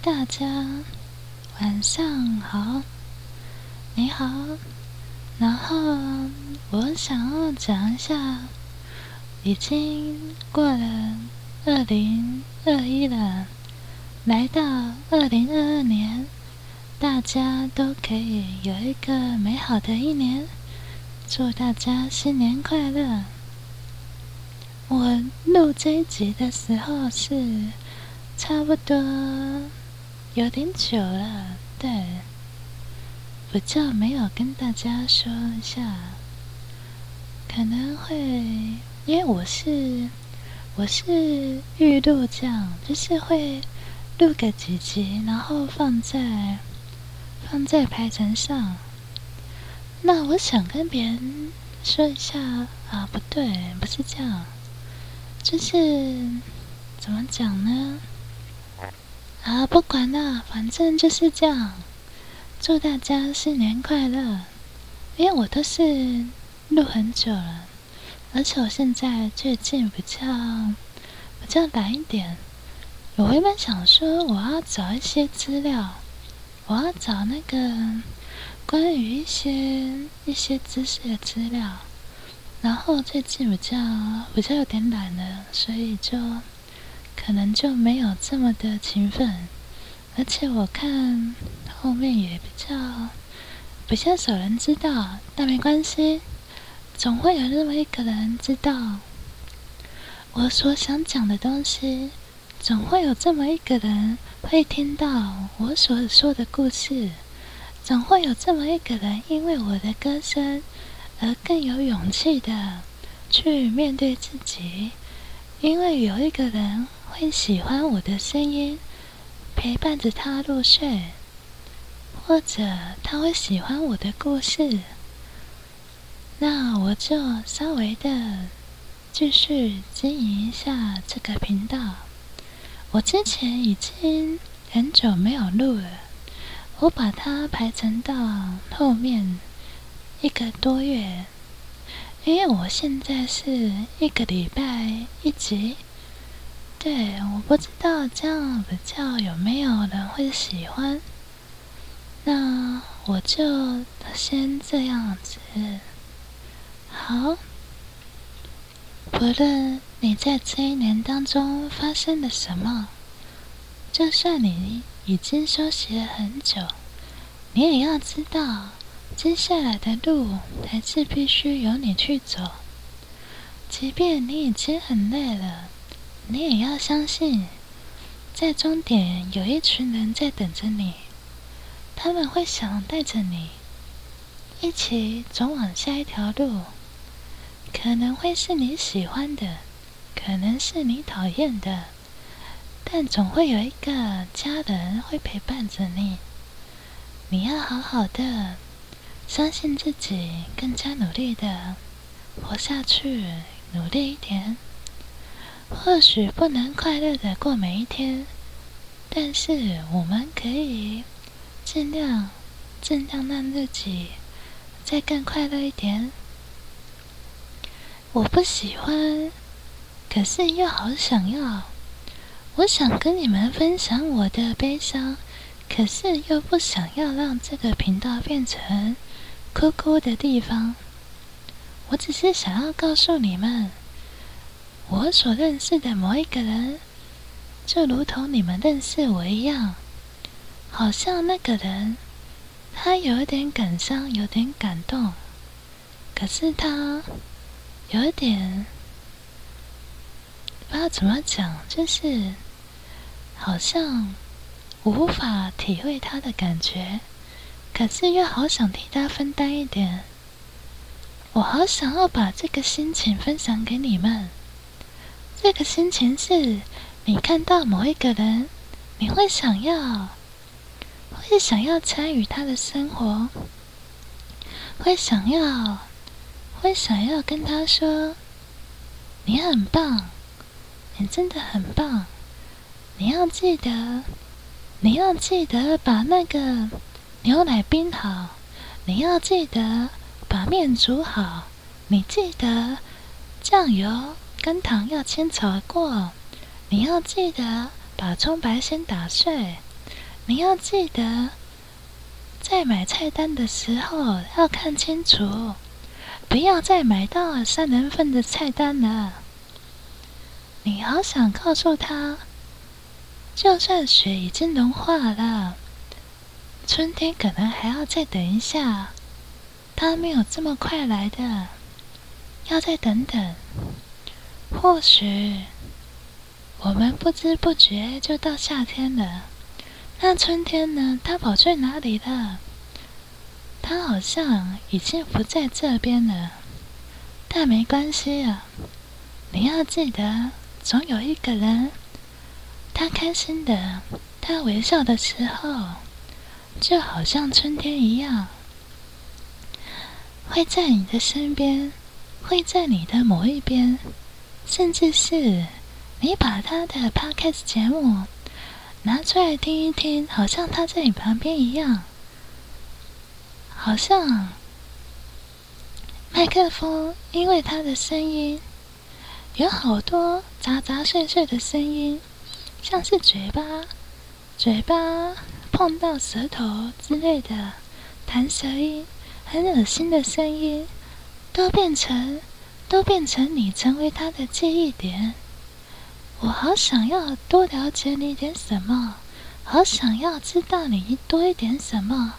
大家晚上好，你好。然后我想要讲一下，已经过了二零二一了，来到二零二二年，大家都可以有一个美好的一年，祝大家新年快乐。我录这一集的时候是差不多有点久了，对，我就没有跟大家说一下，可能会因为我是我是预录这样，就是会录个几集，然后放在放在排程上。那我想跟别人说一下啊，不对，不是这样。就是怎么讲呢？啊，不管了，反正就是这样。祝大家新年快乐！因为我都是录很久了，而且我现在最近比较比较懒一点。我原本想说我要找一些资料，我要找那个关于一些一些知识的资料。然后最近比较比较有点懒了，所以就可能就没有这么的勤奋，而且我看后面也比较比较少人知道，但没关系，总会有那么一个人知道。我所想讲的东西，总会有这么一个人会听到我所说的故事，总会有这么一个人因为我的歌声。而更有勇气的去面对自己，因为有一个人会喜欢我的声音，陪伴着他入睡，或者他会喜欢我的故事，那我就稍微的继续经营一下这个频道。我之前已经很久没有录了，我把它排成到后面。一个多月，因为我现在是一个礼拜一集，对，我不知道这样比较有没有人会喜欢，那我就先这样子。好，不论你在这一年当中发生了什么，就算你已经休息了很久，你也要知道。接下来的路还是必须由你去走，即便你已经很累了，你也要相信，在终点有一群人在等着你，他们会想带着你一起走往下一条路，可能会是你喜欢的，可能是你讨厌的，但总会有一个家人会陪伴着你，你要好好的。相信自己，更加努力的活下去，努力一点。或许不能快乐的过每一天，但是我们可以尽量、尽量让自己再更快乐一点。我不喜欢，可是又好想要。我想跟你们分享我的悲伤，可是又不想要让这个频道变成。哭哭的地方，我只是想要告诉你们，我所认识的某一个人，就如同你们认识我一样，好像那个人，他有点感伤，有点感动，可是他有点不知道怎么讲，就是好像无法体会他的感觉。可是又好想替他分担一点，我好想要把这个心情分享给你们。这个心情是，你看到某一个人，你会想要，会想要参与他的生活，会想要，会想要跟他说：“你很棒，你真的很棒。”你要记得，你要记得把那个。牛奶冰好，你要记得把面煮好。你记得酱油跟糖要先炒过。你要记得把葱白先打碎。你要记得，在买菜单的时候要看清楚，不要再买到三人份的菜单了。你好想告诉他，就算雪已经融化了，春天可能还要再等一下，它没有这么快来的，要再等等。或许我们不知不觉就到夏天了。那春天呢？它跑去哪里了？它好像已经不在这边了。但没关系啊，你要记得，总有一个人，他开心的，他微笑的时候，就好像春天一样，会在你的身边，会在你的某一边，甚至是你把他的 podcast 节目。拿出来听一听，好像他在你旁边一样，好像麦克风，因为他的声音有好多杂杂碎碎的声音，像是嘴巴、嘴巴碰到舌头之类的弹舌音，很恶心的声音，都变成都变成你成为他的记忆点。我好想要多了解你点什么，好想要知道你多一点什么。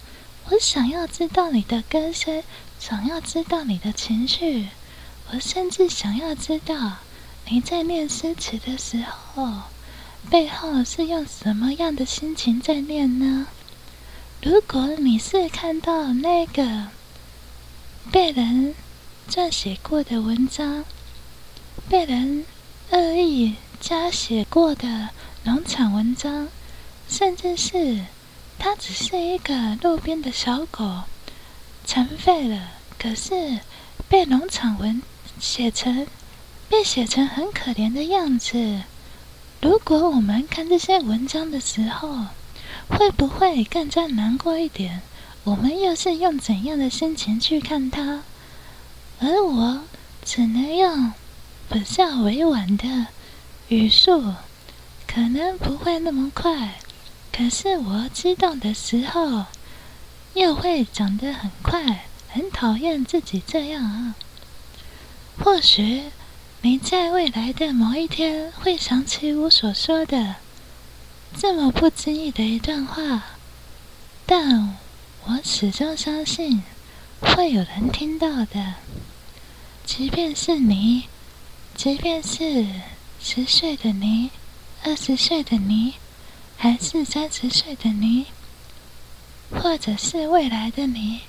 我想要知道你的歌声，想要知道你的情绪。我甚至想要知道你在念诗词的时候，背后是用什么样的心情在念呢？如果你是看到那个被人撰写过的文章，被人恶意。加写过的农场文章，甚至是它只是一个路边的小狗，残废了，可是被农场文写成，被写成很可怜的样子。如果我们看这些文章的时候，会不会更加难过一点？我们又是用怎样的心情去看它？而我只能用比较委婉的。语速可能不会那么快，可是我激动的时候又会讲得很快，很讨厌自己这样啊。或许你在未来的某一天会想起我所说的这么不经意的一段话，但我始终相信会有人听到的，即便是你，即便是。十岁的你，二十岁的你，还是三十岁的你，或者是未来的你，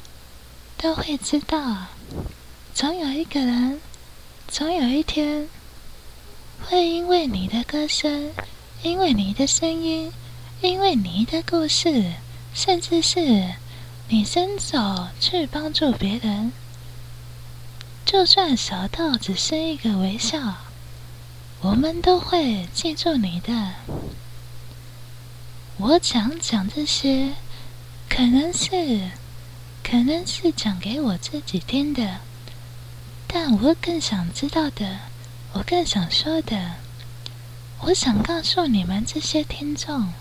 都会知道，总有一个人，总有一天，会因为你的歌声，因为你的声音，因为你的故事，甚至是你伸手去帮助别人，就算小到只是一个微笑。我们都会记住你的。我讲讲这些，可能是，可能是讲给我自己听的，但我更想知道的，我更想说的，我想告诉你们这些听众，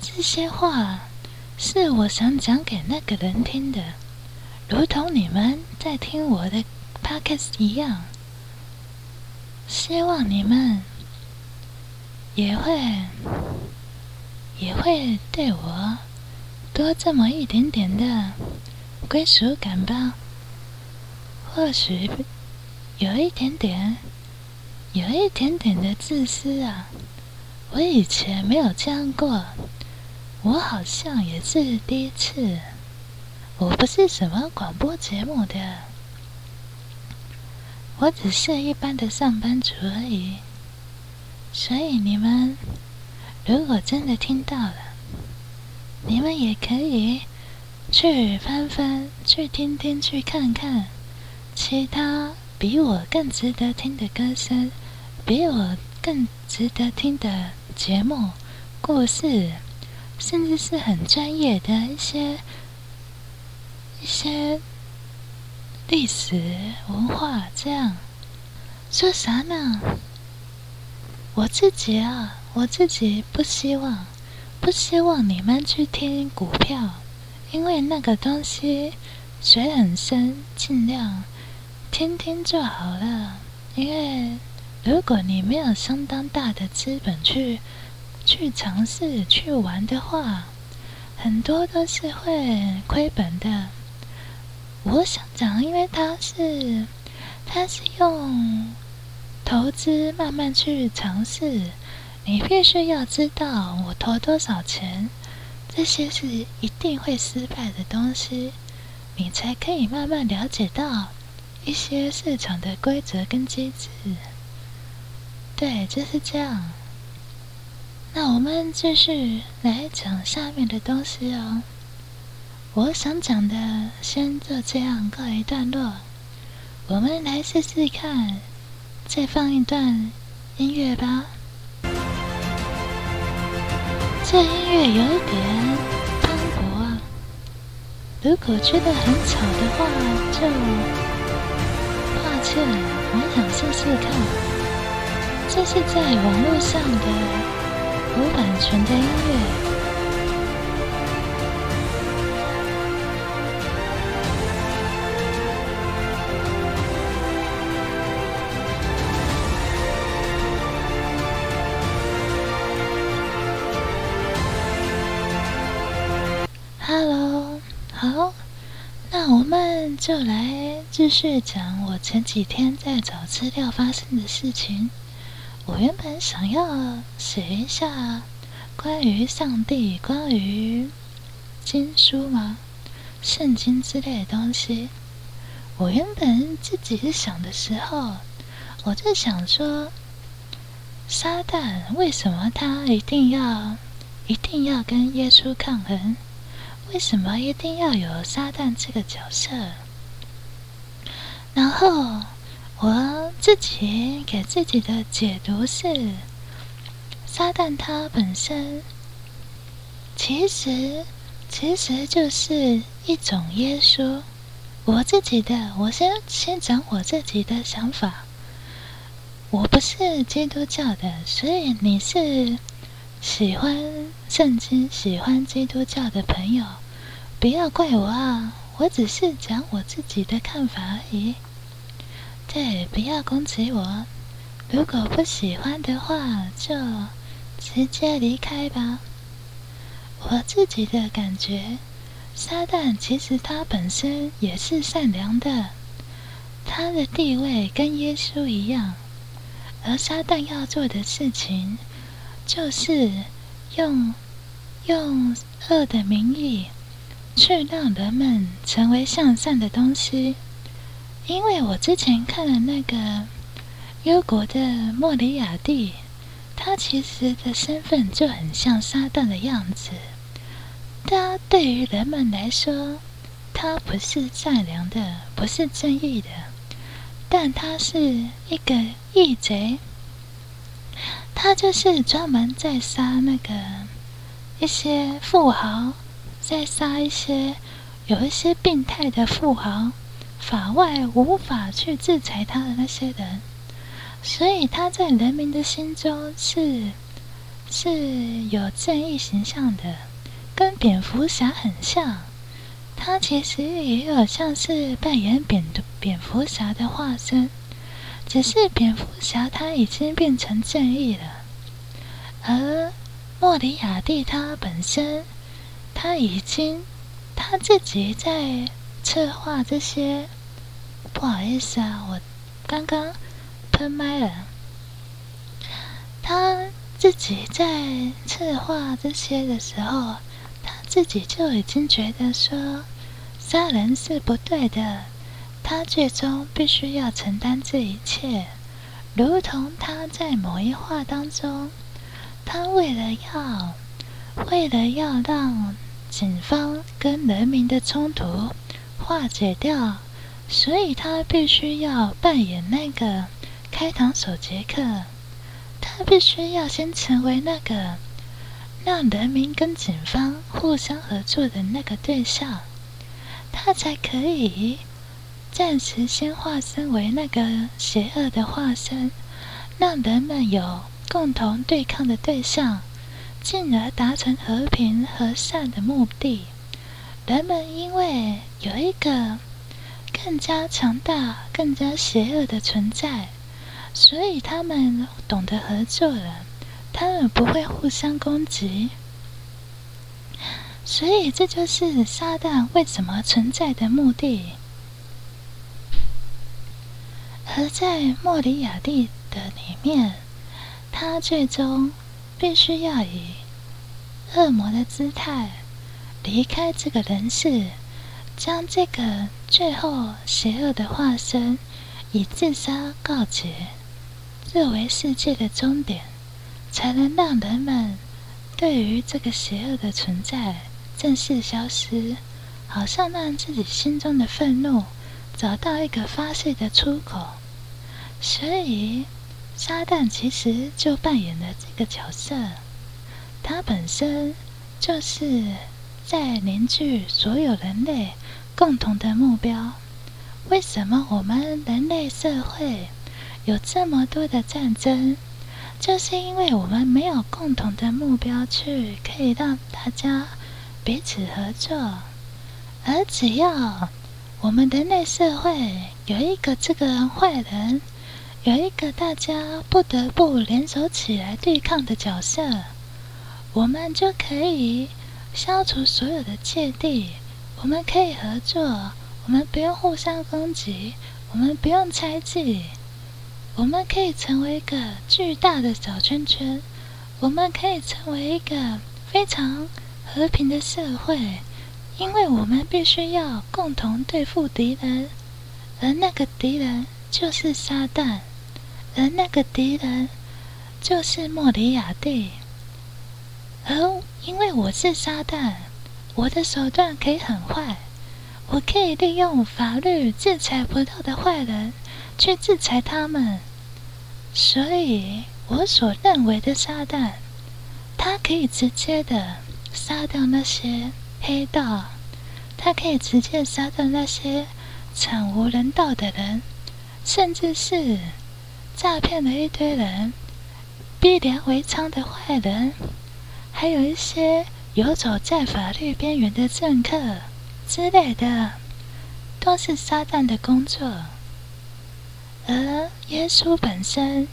这些话是我想讲给那个人听的，如同你们在听我的 podcast 一样。希望你们也会也会对我多这么一点点的归属感吧。或许有一点点，有一点点的自私啊。我以前没有这样过，我好像也是第一次。我不是什么广播节目的。我只是一般的上班族而已，所以你们如果真的听到了，你们也可以去翻翻、去听听、去看看其他比我更值得听的歌声，比我更值得听的节目、故事，甚至是很专业的一些一些。历史文化这样说啥呢？我自己啊，我自己不希望，不希望你们去听股票，因为那个东西水很深，尽量听听就好了。因为如果你没有相当大的资本去去尝试去玩的话，很多都是会亏本的。我想讲，因为它是它是用投资慢慢去尝试。你必须要知道我投多少钱，这些是一定会失败的东西，你才可以慢慢了解到一些市场的规则跟机制。对，就是这样。那我们继续来讲下面的东西哦。我想讲的先就这样告一段落，我们来试试看，再放一段音乐吧。这音乐有点单薄啊！如果觉得很吵的话，就抱歉，我想试试看。这是在网络上的无版权的音乐。就来继续讲我前几天在找资料发生的事情。我原本想要写一下关于上帝、关于经书嘛、圣经之类的东西。我原本自己想的时候，我就想说，撒旦为什么他一定要、一定要跟耶稣抗衡？为什么一定要有撒旦这个角色？然后我自己给自己的解读是：撒旦他本身其实其实就是一种耶稣。我自己的，我先先讲我自己的想法。我不是基督教的，所以你是喜欢圣经、喜欢基督教的朋友，不要怪我啊。我只是讲我自己的看法而已。对，不要攻击我。如果不喜欢的话，就直接离开吧。我自己的感觉，撒旦其实他本身也是善良的，他的地位跟耶稣一样。而撒旦要做的事情，就是用用恶的名义。去让人们成为向善的东西，因为我之前看了那个忧国的莫里亚蒂，他其实的身份就很像撒旦的样子。他对于人们来说，他不是善良的，不是正义的，但他是一个义贼。他就是专门在杀那个一些富豪。在杀一些有一些病态的富豪，法外无法去制裁他的那些人，所以他在人民的心中是是有正义形象的，跟蝙蝠侠很像。他其实也有像是扮演蝙蝙蝠侠的化身，只是蝙蝠侠他已经变成正义了，而莫里亚蒂他本身。他已经他自己在策划这些，不好意思啊，我刚刚喷麦了。他自己在策划这些的时候，他自己就已经觉得说杀人是不对的，他最终必须要承担这一切，如同他在某一话当中，他为了要。为了要让警方跟人民的冲突化解掉，所以他必须要扮演那个开膛手杰克。他必须要先成为那个让人民跟警方互相合作的那个对象，他才可以暂时先化身为那个邪恶的化身，让人们有共同对抗的对象，进而达成和平和善的目的。人们因为有一个更加强大、更加邪恶的存在，所以他们懂得合作了。他们不会互相攻击，所以这就是撒旦为什么存在的目的。而在莫里亚蒂的里面，他最终必须要以恶魔的姿态离开这个人世，将这个最后邪恶的化身以自杀告捷，作为世界的终点。才能让人们对于这个邪恶的存在正式消失，好像让自己心中的愤怒找到一个发泄的出口。所以，撒旦其实就扮演了这个角色，他本身就是在凝聚所有人类共同的目标。为什么我们人类社会有这么多的战争？就是因为我们没有共同的目标，去可以让大家彼此合作。而只要我们人类社会有一个这个坏人，有一个大家不得不联手起来对抗的角色，我们就可以消除所有的芥蒂。我们可以合作，我们不用互相攻击，我们不用猜忌。我们可以成为一个巨大的小圈圈，我们可以成为一个非常和平的社会，因为我们必须要共同对付敌人，而那个敌人就是撒旦，而那个敌人就是莫里亚蒂，而因为我是撒旦，我的手段可以很坏，我可以利用法律制裁不到的坏人，去制裁他们。所以，我所认为的撒旦，他可以直接的杀掉那些黑道，他可以直接杀掉那些惨无人道的人，甚至是诈骗了一堆人、逼良为娼的坏人，还有一些游走在法律边缘的政客之类的，都是撒旦的工作。而耶稣本身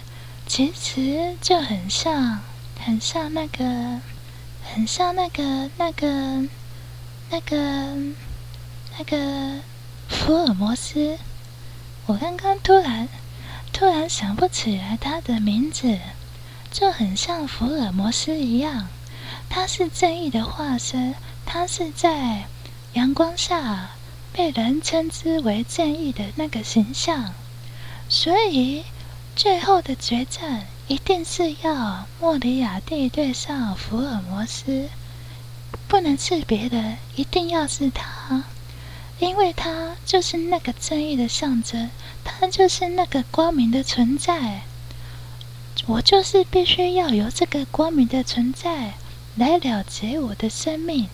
其实就很像，很像那个，很像那个那个那个那个福尔摩斯。我刚刚突然突然想不起来他的名字，就很像福尔摩斯一样。他是正义的化身，他是在阳光下被人称之为正义的那个形象。所以，最后的决战一定是要莫里亚蒂对上福尔摩斯，不能是别人，一定要是他，因为他就是那个正义的象征，他就是那个光明的存在。我就是必须要有这个光明的存在来了结我的生命，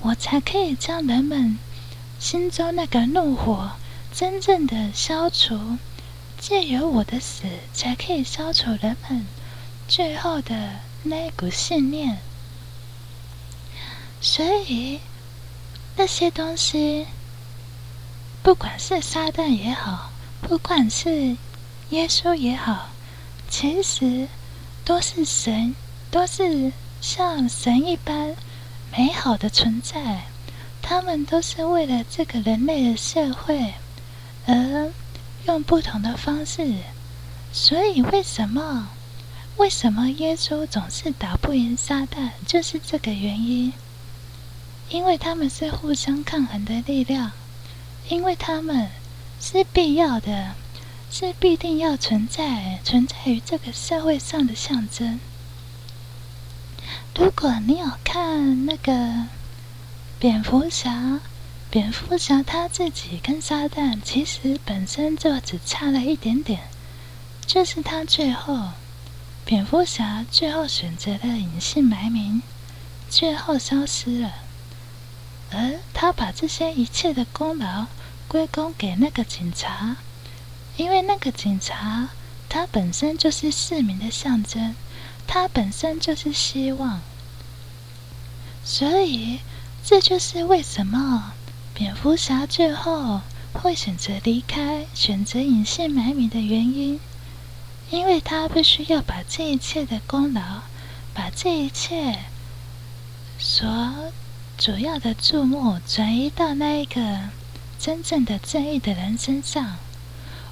我才可以将人们心中那个怒火真正的消除。借由我的死，才可以消除人们最后的那股信念。所以，那些东西，不管是撒旦也好，不管是耶稣也好，其实都是神，都是像神一般美好的存在。他们都是为了这个人类的社会而。用不同的方式，所以为什么为什么耶稣总是打不赢撒旦？就是这个原因，因为他们是互相抗衡的力量，因为他们是必要的，是必定要存在存在于这个社会上的象征。如果你有看那个蝙蝠侠。蝙蝠侠他自己跟撒旦其实本身就只差了一点点，就是他最后，蝙蝠侠最后选择了隐姓埋名，最后消失了，而他把这些一切的功劳归功给那个警察，因为那个警察他本身就是市民的象征，他本身就是希望。所以，这就是为什么蝙蝠侠最后会选择离开、选择隐姓埋名的原因，因为他必须要把这一切的功劳，把这一切所主要的注目转移到那一个真正的正义的人身上。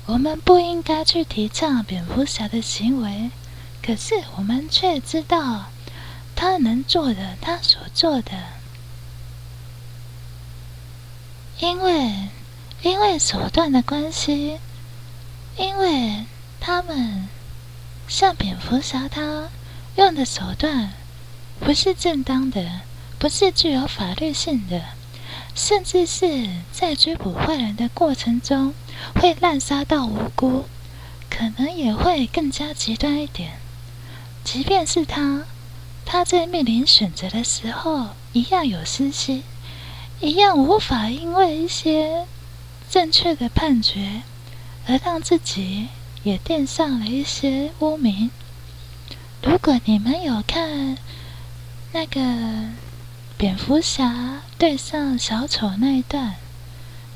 我们不应该去提倡蝙蝠侠的行为，可是我们却知道他能做的，他所做的，因为因为手段的关系，因为他们像蝙蝠侠，他用的手段不是正当的，不是具有法律性的，甚至是在追捕坏人的过程中。会滥杀到无辜，可能也会更加极端一点。即便是他，他在面临选择的时候，一样有私心，一样无法因为一些正确的判决，而让自己也垫上了一些污名。如果你们有看那个蝙蝠侠对上小丑那一段。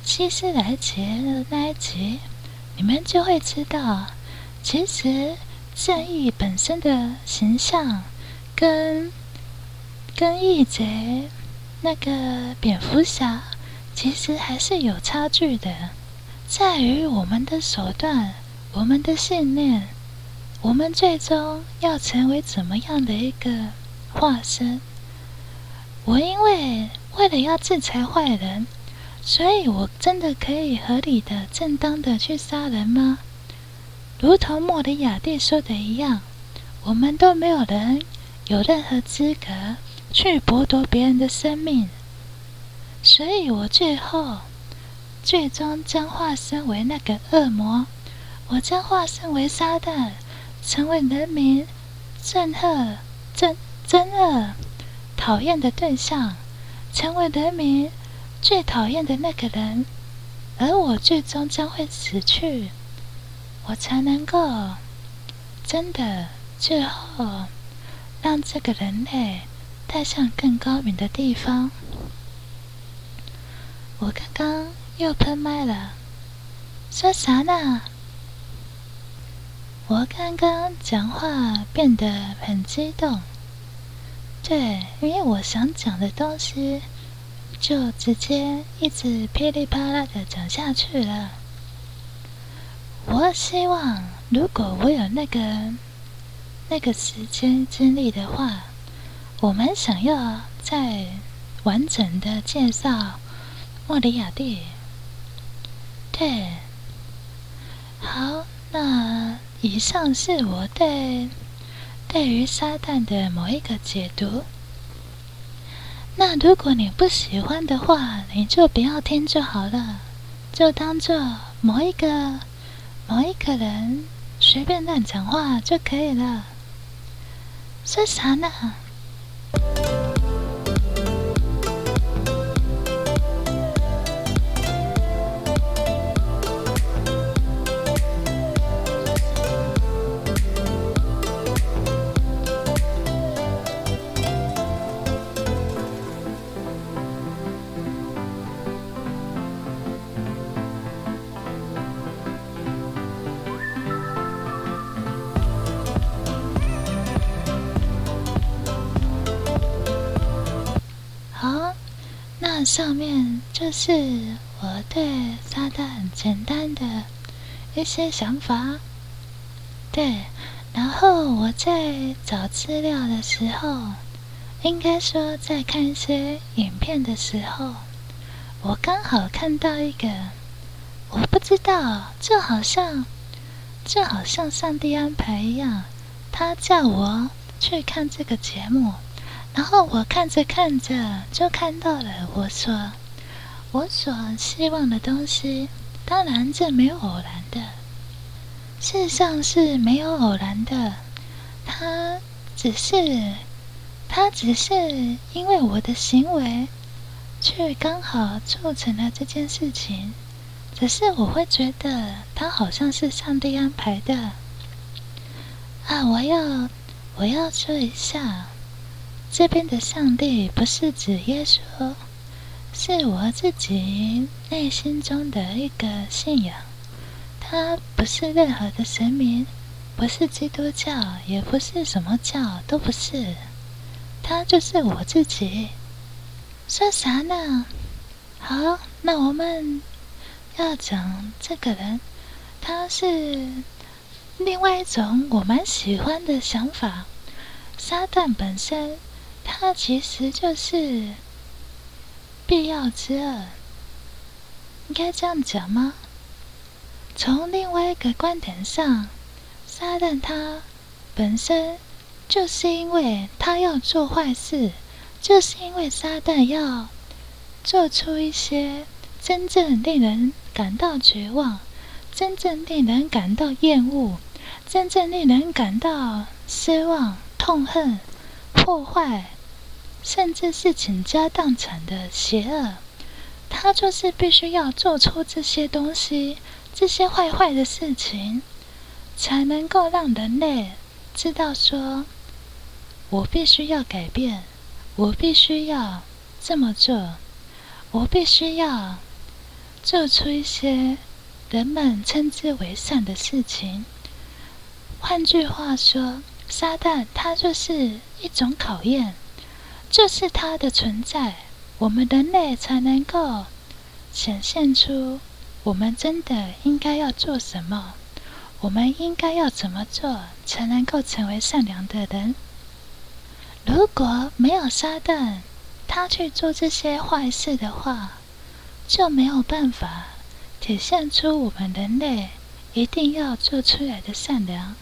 希斯莱杰的那一集，你们就会知道，其实正义本身的形象，跟跟义贼那个蝙蝠侠，其实还是有差距的，在于我们的手段、我们的信念，我们最终要成为怎么样的一个化身。我因为为了要制裁坏人。所以，我真的可以合理的、正当的去杀人吗？如同莫里亚蒂说的一样，我们都没有人有任何资格去剥夺别人的生命。所以我最后最终将化身为那个恶魔，我将化身为撒旦，成为人民憎恨、憎憎恶、讨厌的对象，成为人民。最讨厌的那个人，而我最终将会死去，我才能够真的最后让这个人类带向更高明的地方。我刚刚又喷麦了，说啥呢？我刚刚讲话变得很激动，对，因为我想讲的东西。就直接一直噼里啪啦的讲下去了。我希望，如果我有那个那个时间精力的话，我们想要再完整的介绍莫里亚蒂。对，好，那以上是我对对于撒旦的某一个解读。那如果你不喜欢的话，你就不要听就好了，就当做某一个某一个人随便乱讲话就可以了。说啥呢？上面就是我对撒旦简单的一些想法，对。然后我在找资料的时候，应该说在看一些影片的时候，我刚好看到一个，我不知道，就好像就好像上帝安排一样，他叫我去看这个节目。然后我看着看着，就看到了我所我所希望的东西。当然，这没有偶然的，事实上是没有偶然的。他只是，他只是因为我的行为，却刚好促成了这件事情。只是我会觉得，他好像是上帝安排的。啊，我要。我要说一下，这边的上帝不是指耶稣，是我自己内心中的一个信仰。他不是任何的神明，不是基督教，也不是什么教，都不是。他就是我自己。说啥呢？好，那我们要讲这个人，他是另外一种我蛮喜欢的想法。撒旦本身，它其实就是必要之恶，应该这样讲吗？从另外一个观点上，撒旦他本身就是因为他要做坏事，就是因为撒旦要做出一些真正令人感到绝望、真正令人感到厌恶、真正令人感到失望。痛恨、破坏，甚至是倾家荡产的邪恶，他就是必须要做出这些东西、这些坏坏的事情，才能够让人类知道说：我必须要改变，我必须要这么做，我必须要做出一些人们称之为善的事情。换句话说。撒旦，它就是一种考验，就是它的存在，我们人类才能够显现出我们真的应该要做什么，我们应该要怎么做才能够成为善良的人。如果没有撒旦，他去做这些坏事的话，就没有办法体现出我们人类一定要做出来的善良。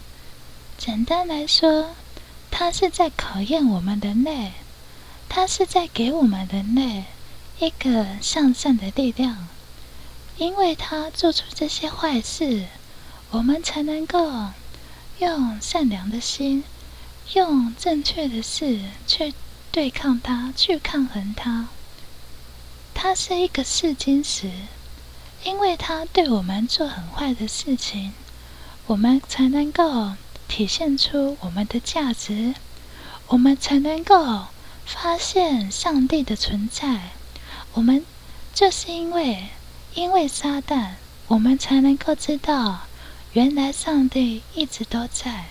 简单来说，它是在考验我们人类，它是在给我们人类一个向善的力量。因为他做出这些坏事，我们才能够用善良的心，用正确的事去对抗他，去抗衡他。他是一个试金石，因为他对我们做很坏的事情，我们才能够。体现出我们的价值，我们才能够发现上帝的存在。我们就是因为因为撒旦，我们才能够知道原来上帝一直都在。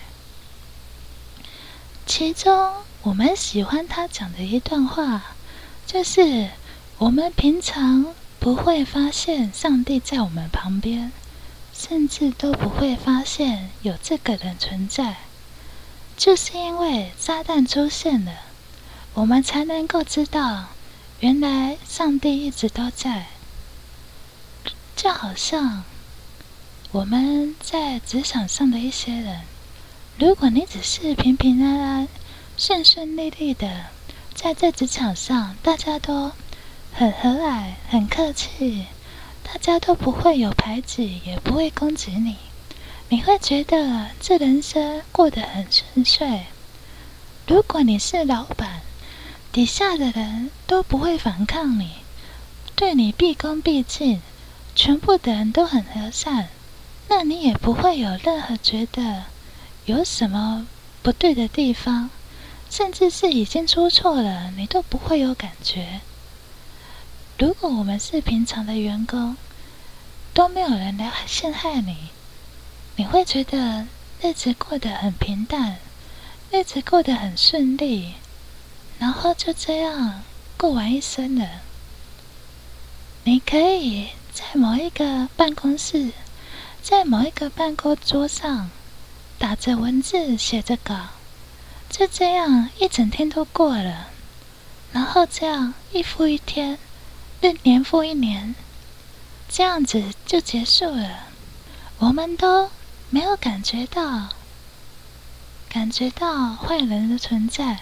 其中我们喜欢他讲的一段话，就是我们平常不会发现上帝在我们旁边。甚至都不会发现有这个人存在，就是因为炸弹出现了，我们才能够知道，原来上帝一直都在。就好像我们在职场上的一些人，如果你只是平平安安、顺顺利利的在这职场上，大家都很和蔼、很客气。大家都不会有排挤，也不会攻击你，你会觉得这人生过得很顺遂。如果你是老板，底下的人都不会反抗你，对你毕恭毕敬，全部的人都很和善，那你也不会有任何觉得有什么不对的地方，甚至是已经出错了，你都不会有感觉。如果我们是平常的员工，都没有人来陷害你，你会觉得日子过得很平淡，日子过得很顺利，然后就这样过完一生了。你可以在某一个办公室，在某一个办公桌上打着文字，写着稿，就这样一整天都过了，然后这样一复一天。一年复一年，这样子就结束了。我们都没有感觉到，感觉到坏人的存在，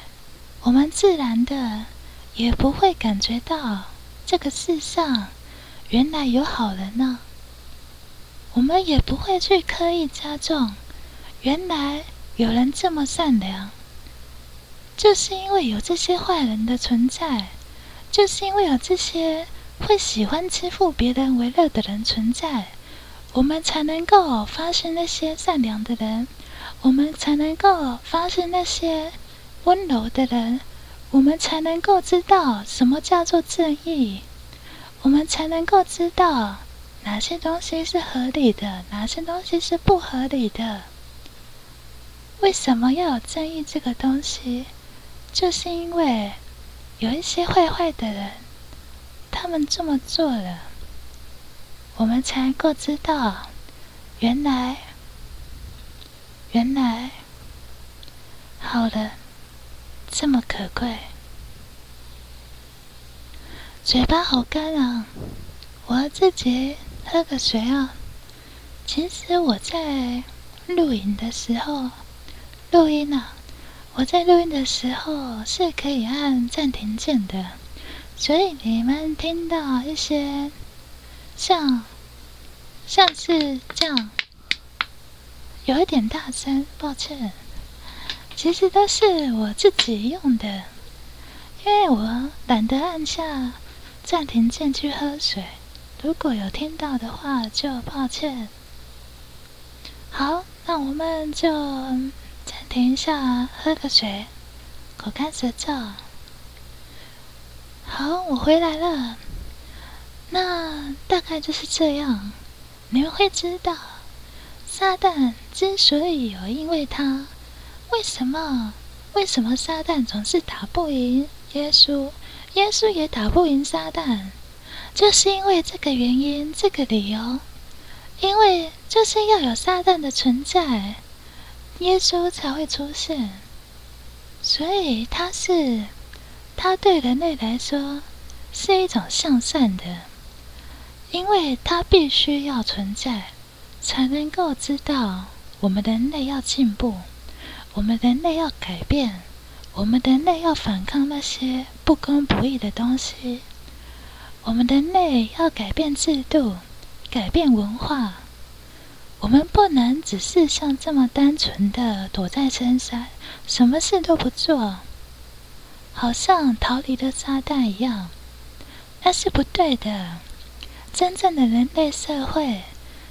我们自然的也不会感觉到这个世上原来有好人呢。我们也不会去刻意加重，原来有人这么善良，就是因为有这些坏人的存在。就是因为有这些会喜欢欺负别人为乐的人存在，我们才能够发现那些善良的人，我们才能够发现那些温柔的人，我们才能够知道什么叫做正义，我们才能够知道哪些东西是合理的，哪些东西是不合理的。为什么要有正义这个东西？就是因为有一些坏坏的人，他们这么做了，我们才能够知道，原来，原来，好的，这么可贵。嘴巴好干啊，我要自己喝个水啊。其实我在录影的时候。录音啊！我在录音的时候是可以按暂停键的，所以你们听到一些像像是这样，有一点大声，抱歉。其实都是我自己用的，因为我懒得按下暂停键去喝水。如果有听到的话，就抱歉。好，那我们就。暂停一下，喝个水，口干舌燥。好，我回来了。那大概就是这样。你们会知道，撒旦之所以有，因为他为什么？为什么撒旦总是打不赢耶稣？耶稣也打不赢撒旦，就是因为这个原因，这个理由。因为就是要有撒旦的存在。耶稣才会出现，所以他是他对人类来说是一种向善的，因为他必须要存在，才能够知道我们人类要进步，我们人类要改变，我们人类要反抗那些不公不义的东西，我们人类要改变制度，改变文化。我们不能只是像这么单纯的躲在深山，什么事都不做，好像逃离了炸弹一样，那是不对的。真正的人类社会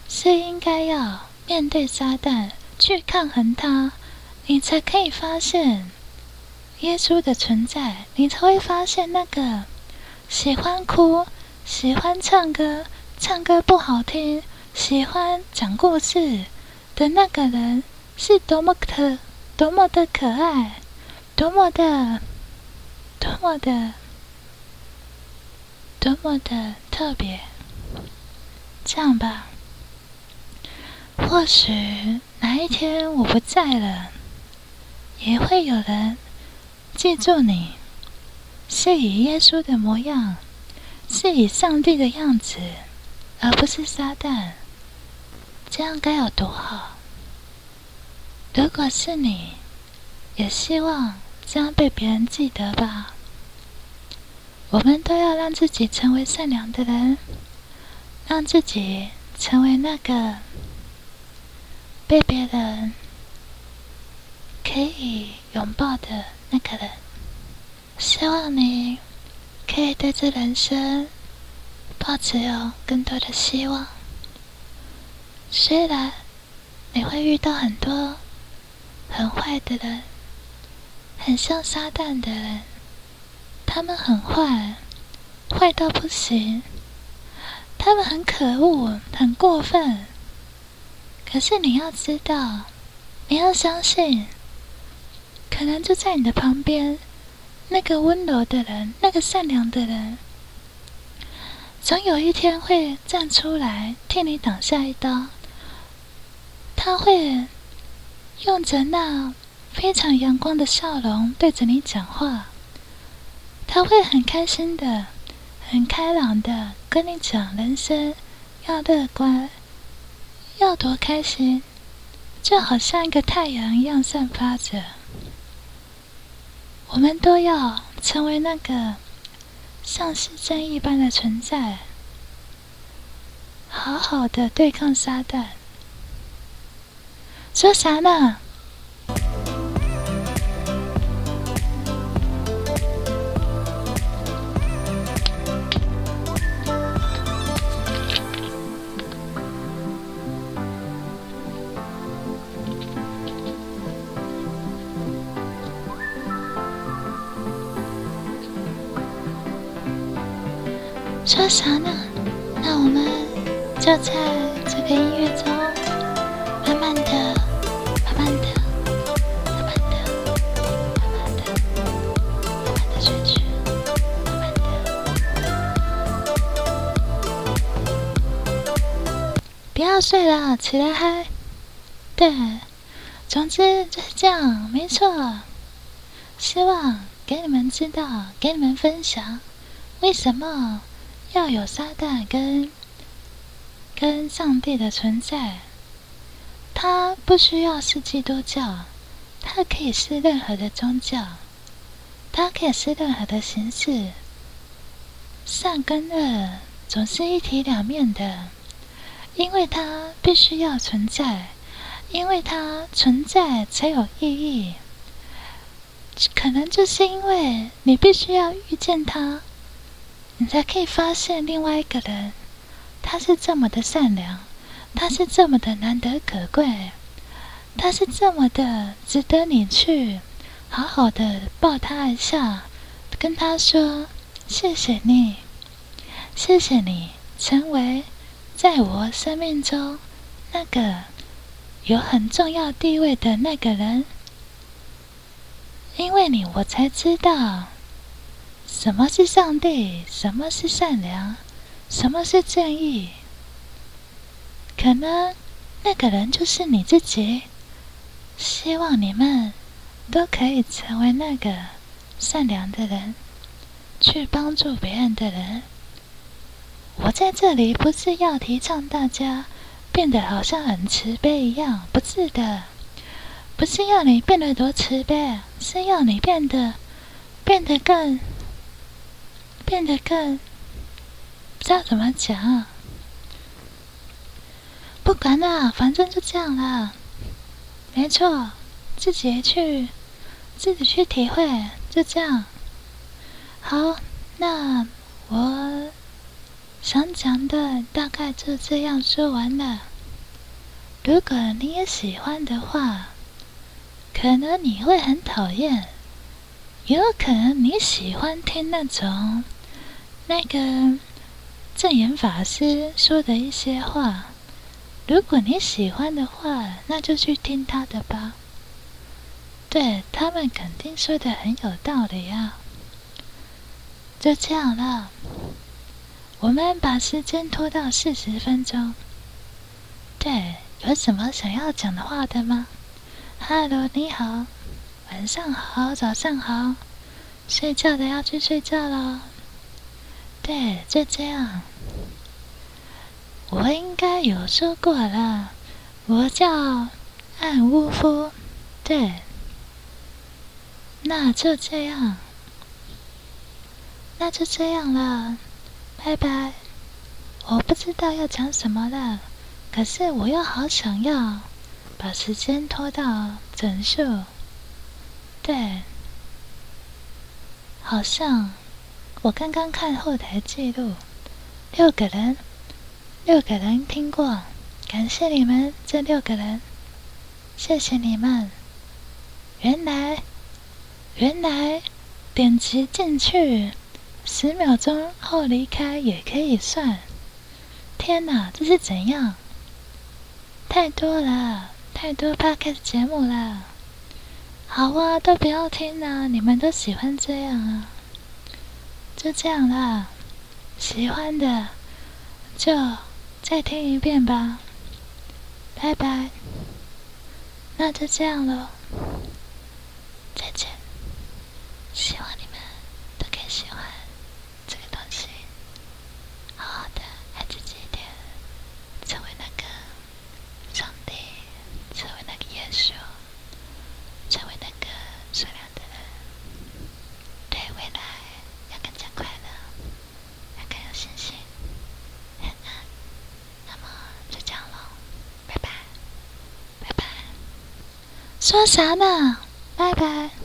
是应该要面对炸弹，去抗衡它，你才可以发现耶稣的存在，你才会发现那个喜欢哭、喜欢唱歌、唱歌不好听。喜欢讲故事的那个人是多么的、多么的可爱，多么的、多么的、多么的特别。这样吧，或许哪一天我不在了，也会有人记住你，是以耶稣的模样，是以上帝的样子，而不是撒旦。这样该有多好！如果是你，也希望这样被别人记得吧。我们都要让自己成为善良的人，让自己成为那个被别人可以拥抱的那个人。希望你可以对这人生抱持有更多的希望。虽然你会遇到很多很坏的人，很像撒旦的人，他们很坏，坏到不行，他们很可恶，很过分。可是你要知道，你要相信，可能就在你的旁边，那个温柔的人，那个善良的人，总有一天会站出来替你挡下一刀。他会用着那非常阳光的笑容对着你讲话，他会很开心的、很开朗的跟你讲人生要乐观，要多开心，就好像一个太阳一样散发着。我们都要成为那个像是真一般的存在，好好的对抗撒旦。说啥呢？说啥呢？要，起来嗨！对，总之就是这样，没错。希望给你们知道，给你们分享，为什么要有撒旦跟跟上帝的存在？它不需要是基督教，它可以是任何的宗教，它可以是任何的形式。善跟恶总是一体两面的，因为它必须要存在，因为它存在才有意义。可能就是因为你必须要遇见他，你才可以发现另外一个人，他是这么的善良，他是这么的难得可贵，他是这么的值得你去好好的抱他一下，跟他说谢谢你，谢谢你成为在我生命中那个有很重要地位的那个人。因为你，我才知道什么是上帝，什么是善良，什么是正义。可能那个人就是你自己。希望你们都可以成为那个善良的人，去帮助别人的人。我在这里不是要提倡大家变得好像很慈悲一样，不是的。不是要你变得多慈悲，是要你变得变得更变得更不知道怎么讲。不管了，反正就这样了。没错，自己去自己去体会，就这样。好，那我想讲的大概就这样说完了。如果你也喜欢的话。可能你会很讨厌，也有可能你喜欢听那种那个正言法师说的一些话。如果你喜欢的话，那就去听他的吧。对他们肯定说的很有道理啊。就这样了，我们把时间拖到四十分钟。对，有什么想要讲的话的吗？哈喽，你好，晚上好，早上好，睡觉的要去睡觉了。对，就这样。我应该有说过了，我叫暗巫夫。对，那就这样，那就这样了，拜拜。我不知道要讲什么了，可是我又好想要。把时间拖到整数，对，好像我刚刚看后台记录，六个人，六个人听过，感谢你们这六个人，谢谢你们。原来，原来点击进去十秒钟后离开也可以算，天哪，这是怎样？太多了。太多 podcast 节目了，好啊，都不要听啊！你们都喜欢这样啊，就这样啦。喜欢的就再听一遍吧，拜拜。那就这样喽，再见。希望你们都可以喜欢这个东西，好好的爱自己一点，成为那个上帝。成为那个耶稣，成为那个善良的人，对未来要更加快乐，要更有信心。那么就这样喽，拜拜，拜拜。说啥呢？拜拜。